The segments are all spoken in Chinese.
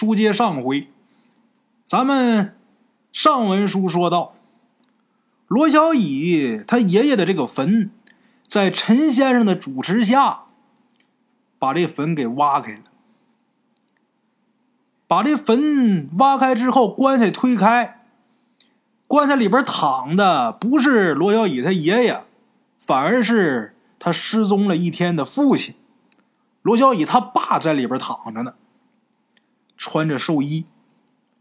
书接上回，咱们上文书说到，罗小乙他爷爷的这个坟，在陈先生的主持下，把这坟给挖开了。把这坟挖开之后，棺材推开，棺材里边躺的不是罗小乙他爷爷，反而是他失踪了一天的父亲。罗小乙他爸在里边躺着呢，穿着寿衣，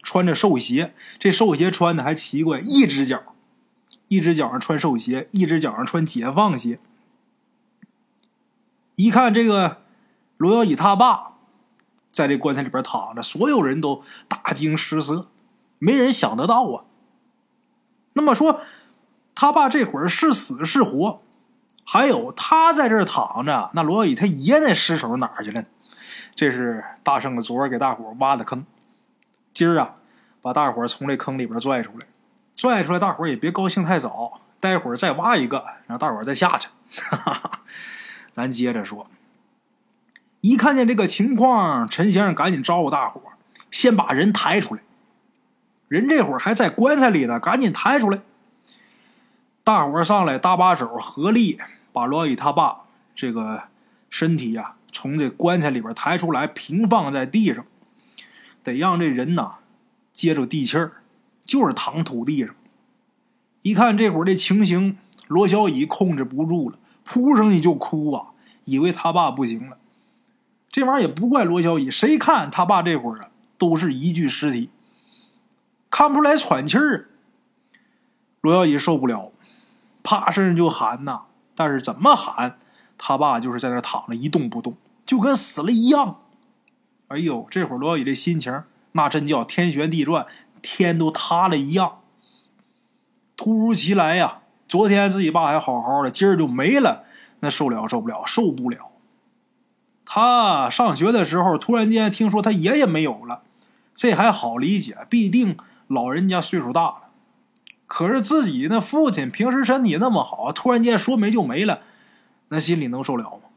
穿着寿鞋。这寿鞋穿的还奇怪，一只脚，一只脚上穿寿鞋，一只脚上穿解放鞋。一看这个罗小乙他爸在这棺材里边躺着，所有人都大惊失色，没人想得到啊。那么说，他爸这会儿是死是活？还有他在这儿躺着，那罗小乙他爷那尸首哪儿去了？这是大圣昨儿给大伙挖的坑，今儿啊，把大伙从这坑里边拽出来，拽出来，大伙也别高兴太早，待会儿再挖一个，让大伙再下去。哈哈，咱接着说，一看见这个情况，陈先生赶紧招呼大伙先把人抬出来，人这会儿还在棺材里呢，赶紧抬出来。大伙上来搭把手，合力。把罗宇他爸这个身体呀，从这棺材里边抬出来，平放在地上，得让这人呐接着地气儿，就是躺土地上。一看这会儿这情形，罗小乙控制不住了，扑上去就哭啊，以为他爸不行了。这玩意儿也不怪罗小乙，谁看他爸这会儿啊，都是一具尸体，看不出来喘气儿。罗小乙受不了，趴身上就喊呐。但是怎么喊，他爸就是在那躺着一动不动，就跟死了一样。哎呦，这会儿罗小雨这心情那真叫天旋地转，天都塌了一样。突如其来呀！昨天自己爸还好好的，今儿就没了，那受了受不了，受不了。他上学的时候，突然间听说他爷爷没有了，这还好理解，必定老人家岁数大了。可是自己那父亲平时身体那么好，突然间说没就没了，那心里能受了吗？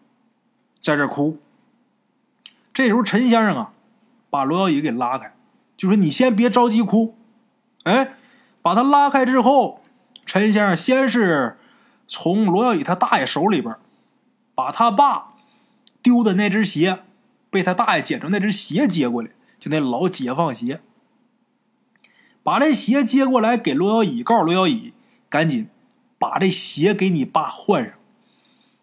在这哭。这时候陈先生啊，把罗小乙给拉开，就说：“你先别着急哭。”哎，把他拉开之后，陈先生先是从罗小乙他大爷手里边，把他爸丢的那只鞋，被他大爷捡着那只鞋接过来，就那老解放鞋。把这鞋接过来给罗小乙，告诉罗小乙，赶紧把这鞋给你爸换上。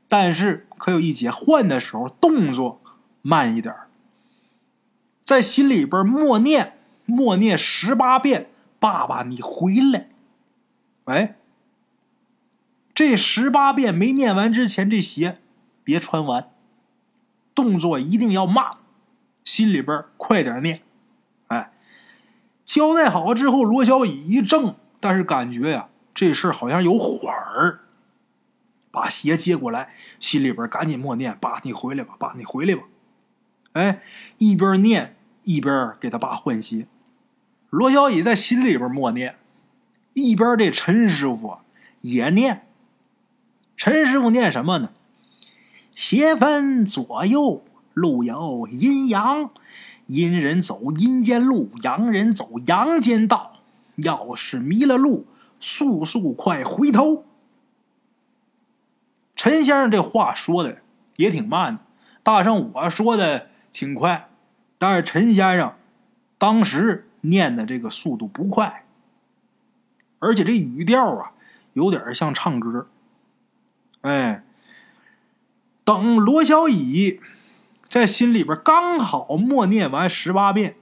但是可有一节，换的时候动作慢一点在心里边默念，默念十八遍：“爸爸，你回来。”哎，这十八遍没念完之前，这鞋别穿完，动作一定要慢，心里边快点念。哎交代好了之后，罗小乙一怔，但是感觉呀，这事儿好像有缓儿。把鞋接过来，心里边赶紧默念：“爸，你回来吧，爸，你回来吧。”哎，一边念一边给他爸换鞋。罗小乙在心里边默念，一边这陈师傅也念。陈师傅念什么呢？鞋分左右，路有阴阳。阴人走阴间路，阳人走阳间道。要是迷了路，速速快回头。陈先生这话说的也挺慢的，大圣我说的挺快，但是陈先生当时念的这个速度不快，而且这语调啊有点像唱歌。哎，等罗小乙。在心里边刚好默念完十八遍，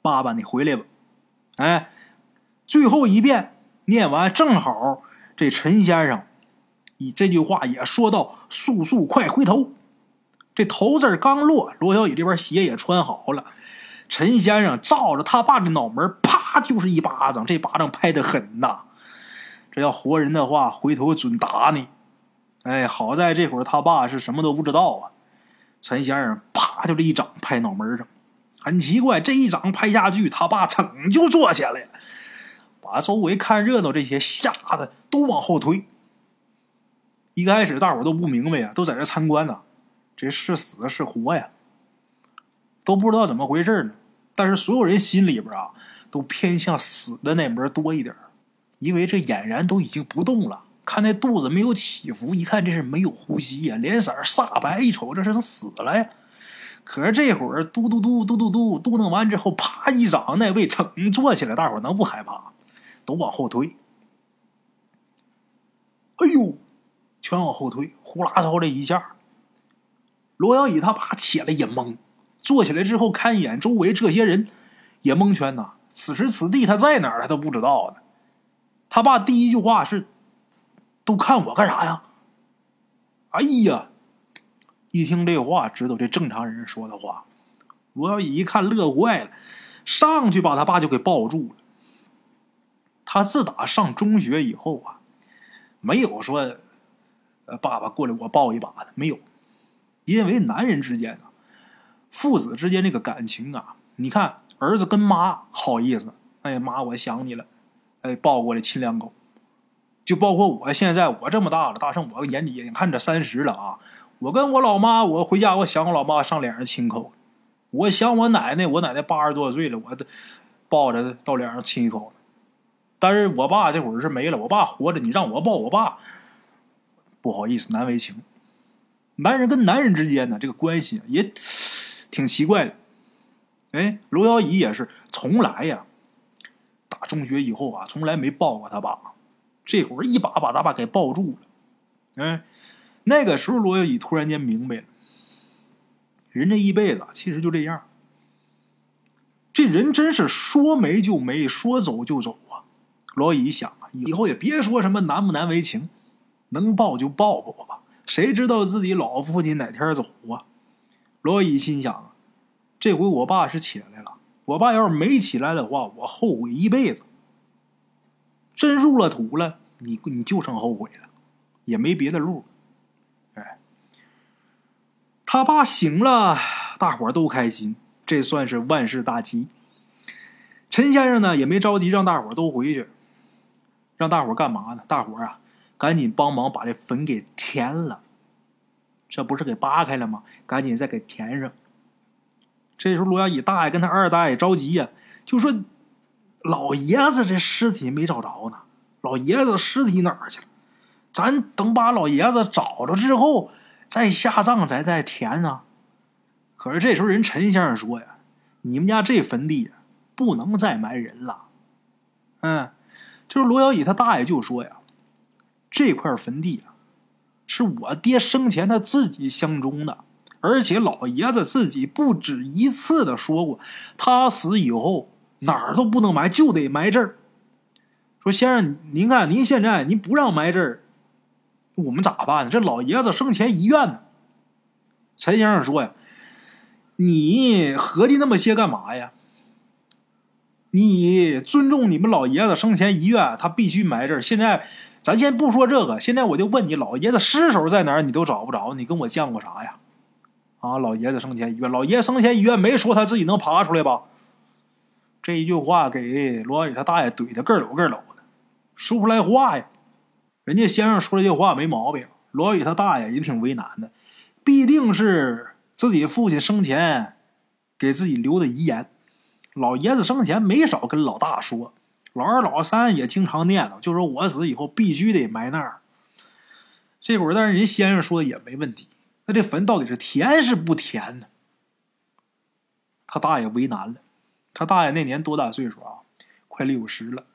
爸爸你回来吧，哎，最后一遍念完正好，这陈先生以这句话也说到“速速快回头”，这头字刚落，罗小雨这边鞋也穿好了，陈先生照着他爸的脑门啪就是一巴掌，这巴掌拍的狠呐，这要活人的话，回头准打你。哎，好在这会儿他爸是什么都不知道啊。陈先生啪就这一掌拍脑门上，很奇怪，这一掌拍下去，他爸噌就坐下来了，把周围看热闹这些吓得都往后退。一开始大伙都不明白呀，都在这参观呢，这是死是活呀，都不知道怎么回事呢。但是所有人心里边啊，都偏向死的那门多一点因为这俨然都已经不动了，看那肚子没有起伏，一看这是没有呼吸呀，脸色煞白，一瞅这是死了呀。可是这会儿嘟嘟嘟嘟嘟嘟嘟弄完之后，啪一掌，那位噌坐起来，大伙能不害怕？都往后退。哎呦，全往后退，呼啦操这一下，罗小乙他爸起来也懵，坐起来之后看一眼周围这些人，也蒙圈呐。此时此地他在哪儿，他都不知道呢。他爸第一句话是：“都看我干啥呀？”哎呀！一听这话，知道这正常人说的话。罗小乙一看乐坏了，上去把他爸就给抱住了。他自打上中学以后啊，没有说，呃，爸爸过来我抱一把的，没有。因为男人之间啊，父子之间这个感情啊，你看儿子跟妈好意思，哎妈我想你了，哎抱过来亲两口。就包括我现在我这么大了，大圣我眼里眼看着三十了啊。我跟我老妈，我回家我想我老妈上脸上亲口，我想我奶奶，我奶奶八十多岁了，我抱着到脸上亲一口。但是我爸这会儿是没了，我爸活着，你让我抱我爸，不好意思，难为情。男人跟男人之间呢，这个关系也挺奇怪的。哎，罗小乙也是从来呀，打中学以后啊，从来没抱过他爸，这会儿一把把他爸给抱住了，哎。那个时候，罗小乙突然间明白了，人这一辈子其实就这样。这人真是说没就没，说走就走啊！罗小乙想，以后也别说什么难不难为情，能抱就抱抱吧。谁知道自己老父亲哪天走啊？罗小乙心想，这回我爸是起来了，我爸要是没起来的话，我后悔一辈子。真入了土了，你你就剩后悔了，也没别的路。哎他爸醒了，大伙都开心，这算是万事大吉。陈先生呢也没着急让大伙都回去，让大伙干嘛呢？大伙啊，赶紧帮忙把这坟给填了。这不是给扒开了吗？赶紧再给填上。这时候罗小乙大爷跟他二大爷着急呀，就说：“老爷子这尸体没找着呢，老爷子尸体哪儿去了？咱等把老爷子找着之后。”再下葬，再再填呢。可是这时候，人陈先生说呀：“你们家这坟地不能再埋人了。”嗯，就是罗小乙他大爷就说呀：“这块坟地啊，是我爹生前他自己相中的，而且老爷子自己不止一次的说过，他死以后哪儿都不能埋，就得埋这儿。说先生，您看您现在您不让埋这儿。”我们咋办？这老爷子生前遗愿呢。陈先生说呀：“你合计那么些干嘛呀？你尊重你们老爷子生前遗愿，他必须埋这儿。现在咱先不说这个，现在我就问你，老爷子尸首在哪儿？你都找不着，你跟我犟过啥呀？啊，老爷子生前遗愿，老爷子生前遗愿没说他自己能爬出来吧？这一句话给罗小雨他大爷怼的个搂个搂的，说不出来话呀。”人家先生说这句话没毛病，罗宇他大爷也挺为难的，必定是自己父亲生前给自己留的遗言。老爷子生前没少跟老大说，老二老三也经常念叨，就说我死以后必须得埋那儿。这会儿，但是人先生说的也没问题，那这坟到底是填是不填呢？他大爷为难了，他大爷那年多大岁数啊？快六十了，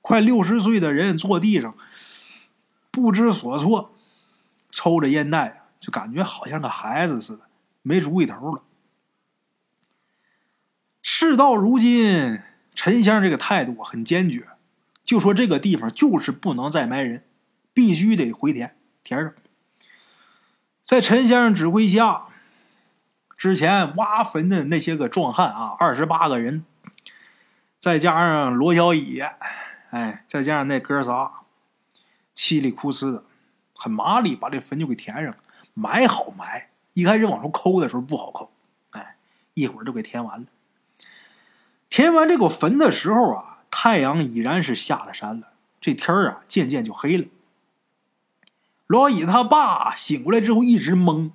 快六十岁的人坐地上。不知所措，抽着烟袋，就感觉好像个孩子似的，没主意头了。事到如今，陈先生这个态度很坚决，就说这个地方就是不能再埋人，必须得回填填上。在陈先生指挥下，之前挖坟的那些个壮汉啊，二十八个人，再加上罗小乙，哎，再加上那哥仨。稀里哭哧的，很麻利，把这坟就给填上了。埋好埋，一开始往出抠的时候不好抠，哎，一会儿就给填完了。填完这个坟的时候啊，太阳已然是下了山了，这天儿啊渐渐就黑了。罗乙他爸醒过来之后一直懵，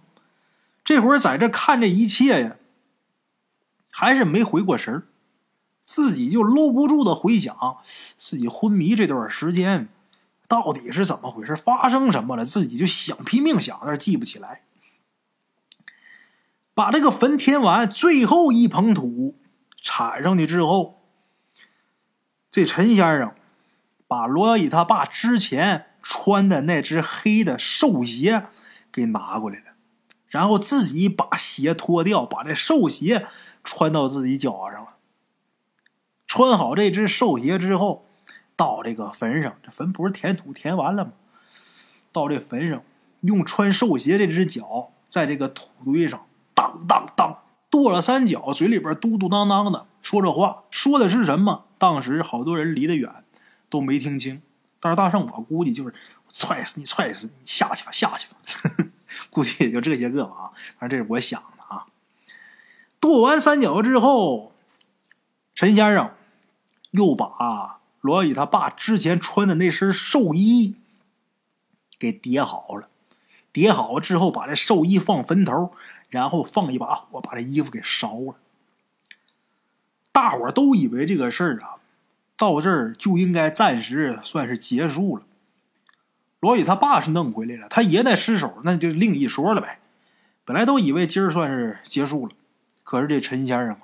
这会儿在这看这一切呀，还是没回过神儿，自己就搂不住的回想自己昏迷这段时间到底是怎么回事，发生什么了，自己就想拼命想，但是记不起来。把这个坟填完，最后一捧土铲上去之后，这陈先生把罗小乙他爸之前穿的那只黑的寿鞋给拿过来了，然后自己把鞋脱掉，把这寿鞋穿到自己脚上了。穿好这只寿鞋之后，到这个坟上，这坟不是填土填完了吗？到这坟上，用穿寿鞋这只脚在这个土堆上。当当，跺了三脚，嘴里边嘟嘟囔囔的说着话，说的是什么？当时好多人离得远，都没听清。但是大圣，我估计就是 踹死你，踹死你，下去吧，下去吧。估计也就这些个吧啊。反正这是我想的啊。跺完三脚之后，陈先生又把罗宇他爸之前穿的那身寿衣给叠好了。叠好之后，把这寿衣放坟头。然后放一把火，把这衣服给烧了。大伙都以为这个事儿啊，到这儿就应该暂时算是结束了。罗宇他爸是弄回来了，他爷那尸首那就另一说了呗。本来都以为今儿算是结束了，可是这陈先生，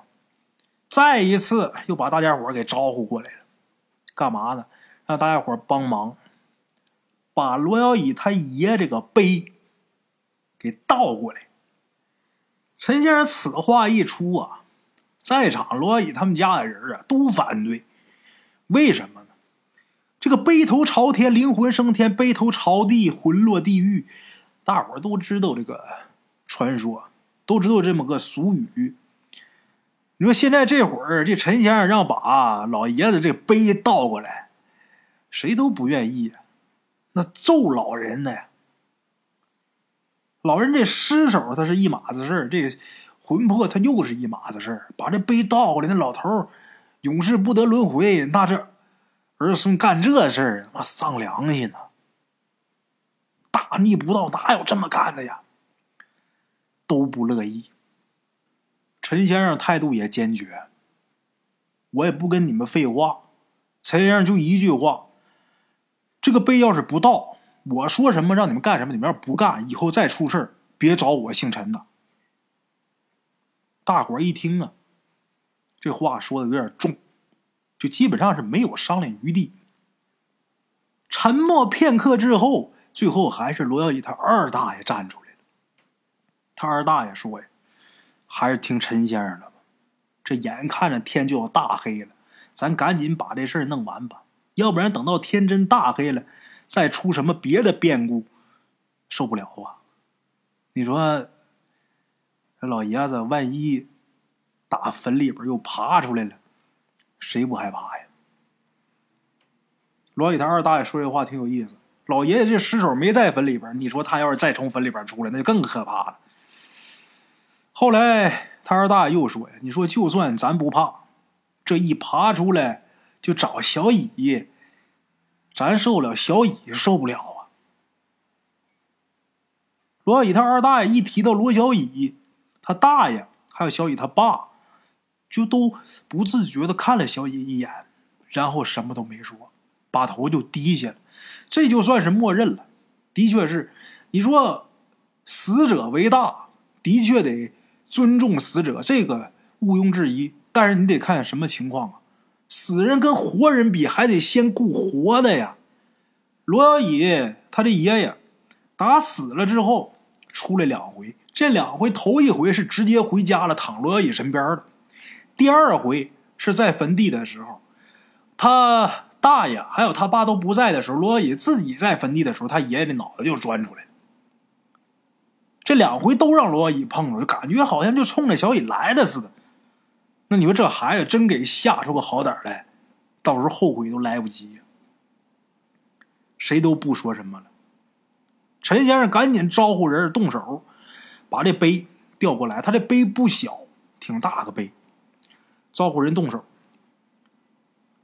再一次又把大家伙给招呼过来了，干嘛呢？让大家伙帮忙把罗小乙他爷这个碑给倒过来。陈先生此话一出啊，在场罗乙他们家的人啊都反对。为什么呢？这个背头朝天，灵魂升天；背头朝地，魂落地狱。大伙都知道这个传说，都知道这么个俗语。你说现在这会儿，这陈先生让把老爷子这碑倒过来，谁都不愿意。那咒老人呢？老人这尸首他是一码子事儿，这魂魄他又是一码子事儿。把这碑倒过来，那老头永世不得轮回，那这儿孙干这事儿，妈丧良心呐！大逆不道，哪有这么干的呀？都不乐意。陈先生态度也坚决，我也不跟你们废话。陈先生就一句话：这个碑要是不倒。我说什么让你们干什么，你们要不干，以后再出事别找我姓陈的。大伙一听啊，这话说的有点重，就基本上是没有商量余地。沉默片刻之后，最后还是罗耀义他二大爷站出来了。他二大爷说呀：“还是听陈先生的吧，这眼看着天就要大黑了，咱赶紧把这事儿弄完吧，要不然等到天真大黑了。”再出什么别的变故，受不了啊！你说，这老爷子万一打坟里边又爬出来了，谁不害怕呀？罗宇他二大爷说这话挺有意思。老爷爷这尸首没在坟里边，你说他要是再从坟里边出来，那就更可怕了。后来他二大爷又说呀：“你说就算咱不怕，这一爬出来就找小乙。”咱受不了，小乙受不了啊！罗小乙他二大爷一提到罗小乙，他大爷还有小乙他爸，就都不自觉的看了小乙一眼，然后什么都没说，把头就低下了。这就算是默认了。的确是，你说死者为大，的确得尊重死者，这个毋庸置疑。但是你得看什么情况啊？死人跟活人比，还得先顾活的呀。罗小乙他的爷爷打死了之后出来两回，这两回头一回是直接回家了，躺罗小乙身边了。第二回是在坟地的时候，他大爷还有他爸都不在的时候，罗小乙自己在坟地的时候，他爷爷的脑袋就钻出来。这两回都让罗小乙碰着，就感觉好像就冲着小乙来的似的。那你说这孩子真给吓出个好歹来，到时候后悔都来不及！谁都不说什么了。陈先生赶紧招呼人动手，把这碑调过来。他这碑不小，挺大个碑。招呼人动手，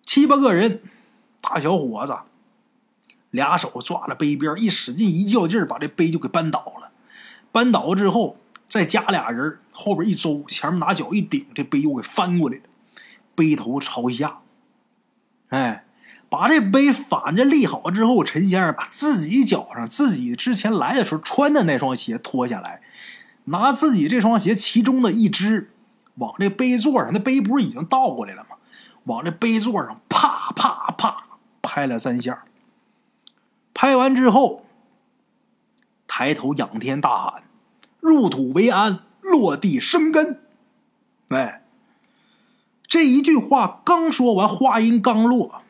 七八个人，大小伙子，俩手抓着杯边，一使劲一较劲儿把这杯就给搬倒了。搬倒之后，再加俩人，后边一周，前面拿脚一顶，这杯又给翻过来了，杯头朝下。哎，把这杯反着立好之后，陈先生把自己脚上自己之前来的时候穿的那双鞋脱下来，拿自己这双鞋其中的一只往这杯座上，那杯不是已经倒过来了吗？往这杯座上啪啪啪拍了三下。拍完之后，抬头仰天大喊：“入土为安，落地生根。”哎，这一句话刚说完，话音刚落，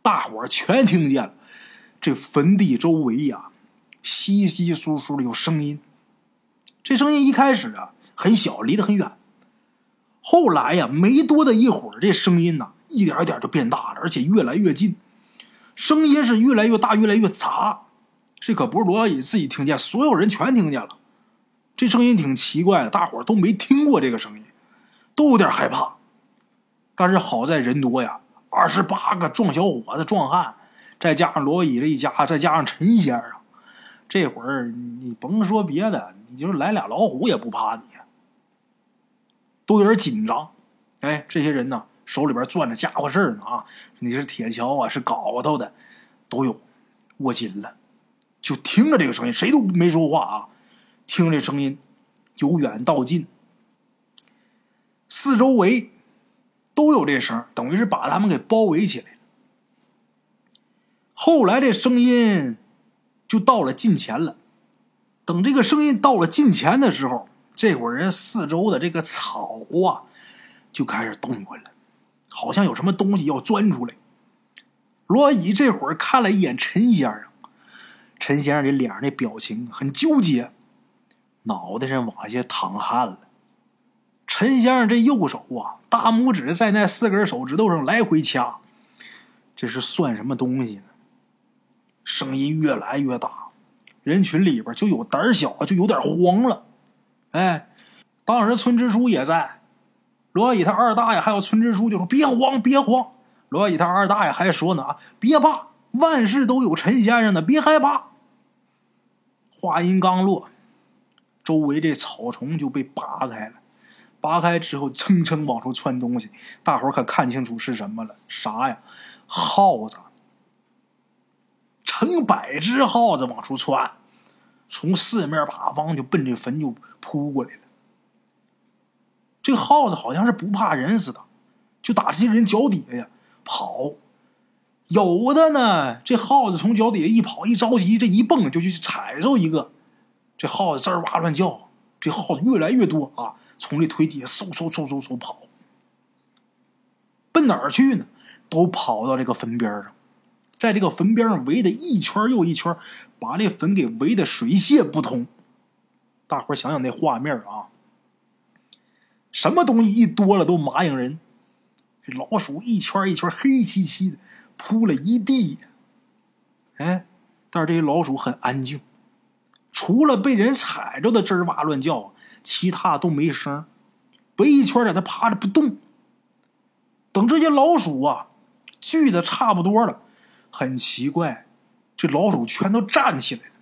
大伙儿全听见了。这坟地周围呀，稀稀疏疏的有声音。这声音一开始啊很小，离得很远。后来呀，没多的一会儿，这声音呢一点一点就变大了，而且越来越近。声音是越来越大，越来越杂。这可不是罗小乙自己听见，所有人全听见了。这声音挺奇怪的，大伙儿都没听过这个声音，都有点害怕。但是好在人多呀，二十八个壮小伙子、壮汉，再加上罗乙这一家，再加上陈先生，这会儿你甭说别的，你就是来俩老虎也不怕你，都有点紧张。哎，这些人呢？手里边攥着家伙事呢啊！你是铁锹啊，是镐头的，都有，握紧了，就听着这个声音，谁都没说话啊，听这声音，由远到近，四周围都有这声，等于是把他们给包围起来了。后来这声音就到了近前了，等这个声音到了近前的时候，这会儿人四周的这个草啊就开始动过了。好像有什么东西要钻出来。罗乙这会儿看了一眼陈先生，陈先生这脸上那表情很纠结，脑袋上往下淌汗了。陈先生这右手啊，大拇指在那四根手指头上来回掐，这是算什么东西呢？声音越来越大，人群里边就有胆小就有点慌了。哎，当时村支书也在。罗乙他二大爷还有村支书就说：“别慌，别慌。”罗乙他二大爷还说呢：“啊，别怕，万事都有陈先生的，别害怕。”话音刚落，周围这草丛就被拔开了。拔开之后，蹭蹭往出窜东西，大伙可看清楚是什么了？啥呀？耗子！成百只耗子往出窜，从四面八方就奔这坟就扑过来了。这耗子好像是不怕人似的，就打这些人脚底下呀跑。有的呢，这耗子从脚底下一跑，一着急，这一蹦就去踩着一个。这耗子吱哇乱叫，这耗子越来越多啊，从这腿底下嗖嗖嗖嗖嗖跑，奔哪儿去呢？都跑到这个坟边上，在这个坟边上围的一圈又一圈，把这坟给围的水泄不通。大伙想想那画面啊！什么东西一多了都麻痒人，这老鼠一圈一圈黑漆漆的铺了一地。哎，但是这些老鼠很安静，除了被人踩着的吱哇乱叫，其他都没声。围一圈在那趴着不动。等这些老鼠啊聚的差不多了，很奇怪，这老鼠全都站起来了。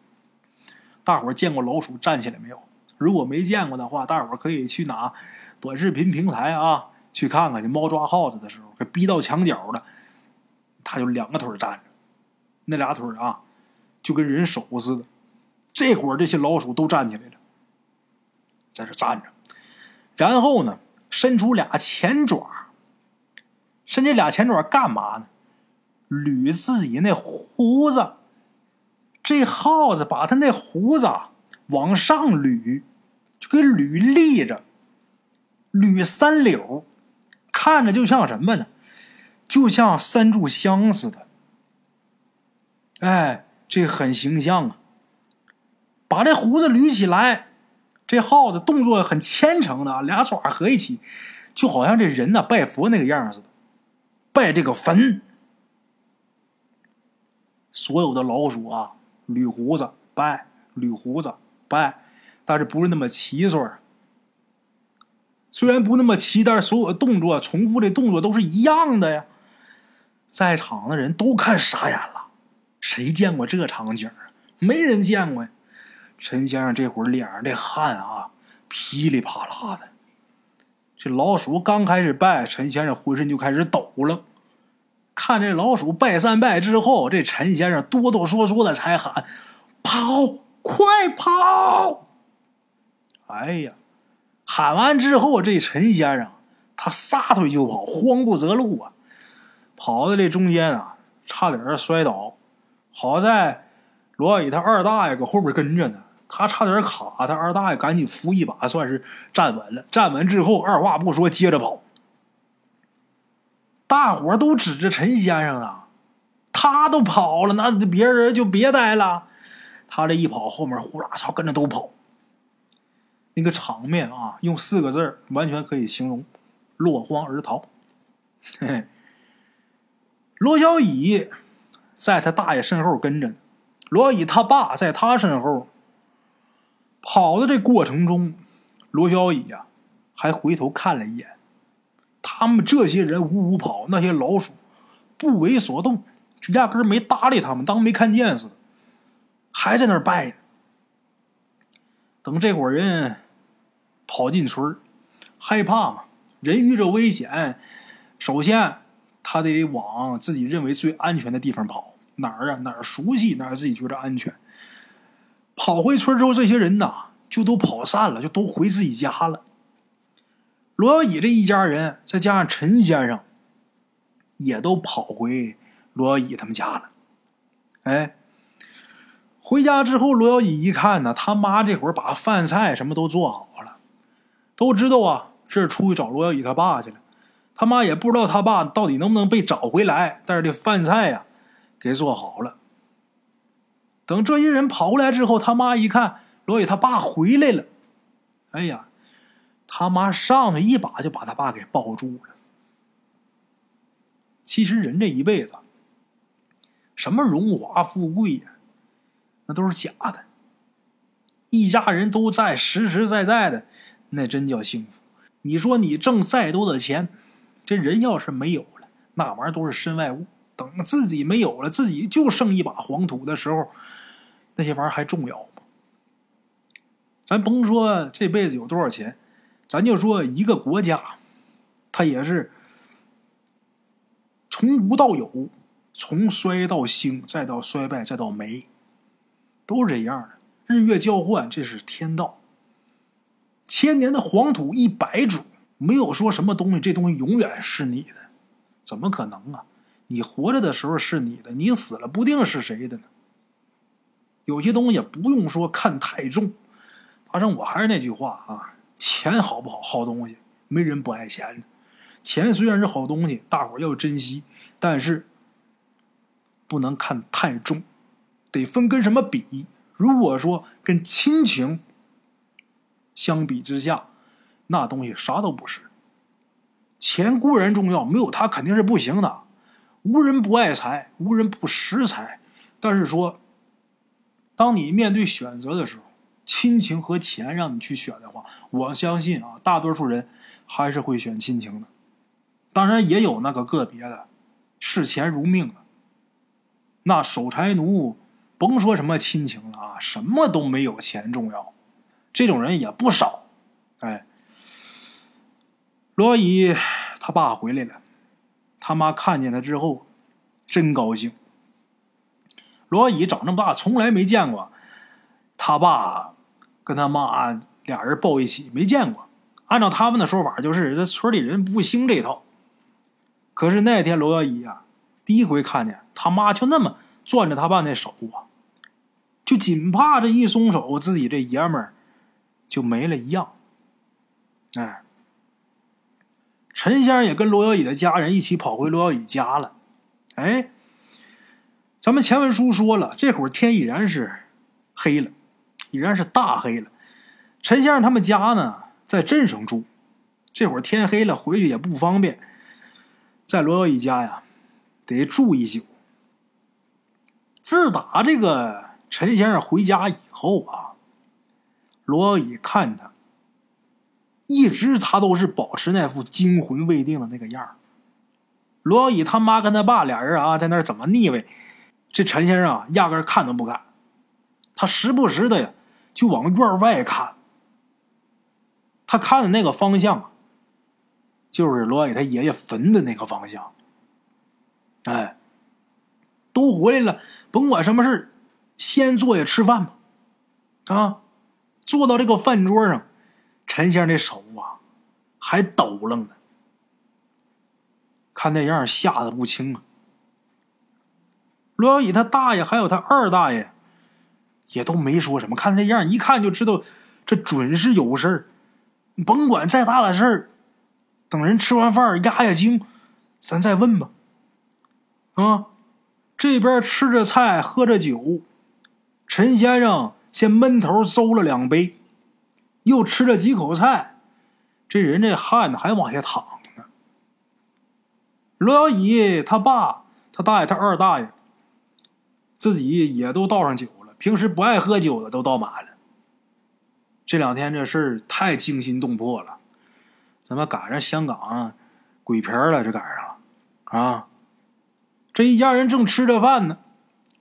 大伙儿见过老鼠站起来没有？如果没见过的话，大伙儿可以去拿。短视频平台啊，去看看去。猫抓耗子的时候，给逼到墙角了，它就两个腿站着，那俩腿啊，就跟人手似的。这会儿这些老鼠都站起来了，在这站着，然后呢，伸出俩前爪，伸这俩前爪干嘛呢？捋自己那胡子。这耗子把他那胡子往上捋，就给捋立着。捋三绺，看着就像什么呢？就像三炷香似的。哎，这很形象啊！把这胡子捋起来，这耗子动作很虔诚的，俩爪合一起，就好像这人呢拜佛那个样似的，拜这个坟。所有的老鼠啊，捋胡子拜，捋胡子拜，但是不是那么齐顺儿。虽然不那么齐，但是所有的动作重复的动作都是一样的呀。在场的人都看傻眼了，谁见过这场景啊？没人见过呀。陈先生这会儿脸上这汗啊，噼里啪啦的。这老鼠刚开始拜，陈先生浑身就开始抖了。看这老鼠拜三拜之后，这陈先生哆哆嗦嗦的才喊：“跑，快跑！”哎呀，喊完之后，这陈先生他撒腿就跑，慌不择路啊！跑到这中间啊，差点摔倒。好在罗乙他二大爷搁后边跟着呢，他差点卡，他二大爷赶紧扶一把，算是站稳了。站稳之后，二话不说，接着跑。大伙都指着陈先生呢，他都跑了，那别人就别待了。他这一跑，后面呼啦嚓跟着都跑。那个场面啊，用四个字完全可以形容：落荒而逃。嘿嘿，罗小乙在他大爷身后跟着，罗小乙他爸在他身后跑的这过程中，罗小乙呀还回头看了一眼。他们这些人呜呜跑，那些老鼠不为所动，就压根没搭理他们，当没看见似的，还在那儿拜呢。等这伙人跑进村害怕嘛，人遇着危险，首先他得往自己认为最安全的地方跑，哪儿啊？哪儿熟悉，哪儿自己觉得安全。跑回村之后，这些人呐就都跑散了，就都回自己家了。罗小乙这一家人，再加上陈先生，也都跑回罗小乙他们家了。哎，回家之后，罗小乙一看呢，他妈这会儿把饭菜什么都做好了，都知道啊，这是出去找罗小乙他爸去了。他妈也不知道他爸到底能不能被找回来，但是这饭菜呀，给做好了。等这些人跑过来之后，他妈一看罗小乙他爸回来了，哎呀！他妈上去一把就把他爸给抱住了。其实人这一辈子，什么荣华富贵呀，那都是假的。一家人都在，实实在在的，那真叫幸福。你说你挣再多的钱，这人要是没有了，那玩意儿都是身外物。等自己没有了，自己就剩一把黄土的时候，那些玩意儿还重要吗？咱甭说这辈子有多少钱。咱就说一个国家，它也是从无到有，从衰到兴，再到衰败，再到没，都是这样的。日月交换，这是天道。千年的黄土一百主，没有说什么东西，这东西永远是你的，怎么可能啊？你活着的时候是你的，你死了不定是谁的呢？有些东西不用说看太重，反正我还是那句话啊。钱好不好？好东西，没人不爱钱。钱虽然是好东西，大伙要珍惜，但是不能看太重，得分跟什么比。如果说跟亲情相比之下，那东西啥都不是。钱固然重要，没有它肯定是不行的。无人不爱财，无人不识财。但是说，当你面对选择的时候，亲情和钱让你去选的话，我相信啊，大多数人还是会选亲情的。当然也有那个个别的视钱如命的，那守财奴甭说什么亲情了啊，什么都没有钱重要，这种人也不少。哎，罗姨他爸回来了，他妈看见他之后真高兴。罗小乙长这么大从来没见过他爸。跟他妈俩人抱一起，没见过。按照他们的说法，就是这村里人不兴这套。可是那天罗小乙啊，第一回看见他妈就那么攥着他爸那手啊，就紧怕这一松手，自己这爷们儿就没了一样。哎，陈先生也跟罗小乙的家人一起跑回罗小乙家了。哎，咱们前文书说了，这会儿天已然是黑了。已然是大黑了，陈先生他们家呢在镇上住，这会儿天黑了，回去也不方便，在罗小乙家呀得住一宿。自打这个陈先生回家以后啊，罗小乙看他，一直他都是保持那副惊魂未定的那个样罗小乙他妈跟他爸俩人啊在那怎么腻歪，这陈先生啊压根看都不看，他时不时的呀。就往院外看，他看的那个方向，就是罗伟他爷爷坟的那个方向。哎，都回来了，甭管什么事先坐下吃饭吧。啊，坐到这个饭桌上，陈先生的手啊还抖楞呢，看那样吓得不轻啊。罗小乙他大爷还有他二大爷，也都没说什么，看这样一看就知道这准是有事儿。甭管再大的事儿，等人吃完饭压压惊，咱再问吧。啊，这边吃着菜喝着酒，陈先生先闷头搜了两杯，又吃了几口菜，这人这汗还往下淌呢。罗小乙他爸、他大爷、他二大爷，自己也都倒上酒了，平时不爱喝酒的都倒满了。这两天这事儿太惊心动魄了，怎么赶上香港鬼片了？这赶上了啊！这一家人正吃着饭呢，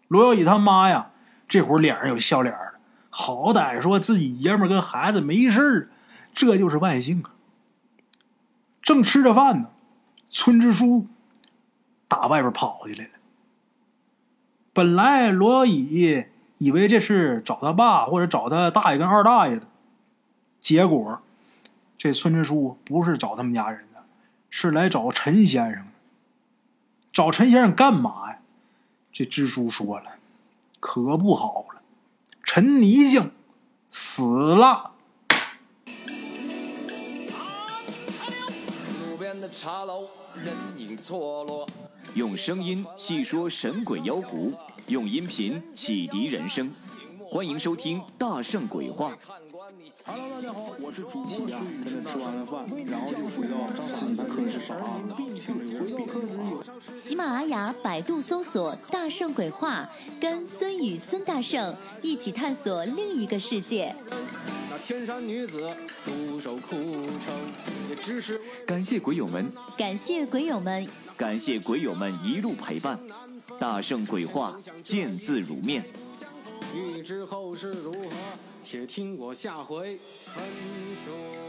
罗小乙他妈呀，这会儿脸上有笑脸了。好歹说自己爷们跟孩子没事这就是万幸啊。正吃着饭呢，村支书打外边跑进来了。本来罗乙以为这是找他爸或者找他大爷跟二大爷的。结果，这村支书不是找他们家人的，是来找陈先生的。找陈先生干嘛呀？这支书说了，可不好了，陈泥匠死了。用声音细说神鬼妖狐，用音频启迪人生。欢迎收听《大圣鬼话》。Hello，大家好，我是主播孙宇。吃完了饭，然后就回到自己的课室上啊。喜马拉雅、百度搜索“大圣鬼话”，跟孙宇、孙大圣一起探索另一个世界。那天山女子独守孤城，也只是感谢鬼友们，感谢鬼友们，感谢鬼友们一路陪伴。大圣鬼话，见字如面。欲知后事如何，且听我下回分说。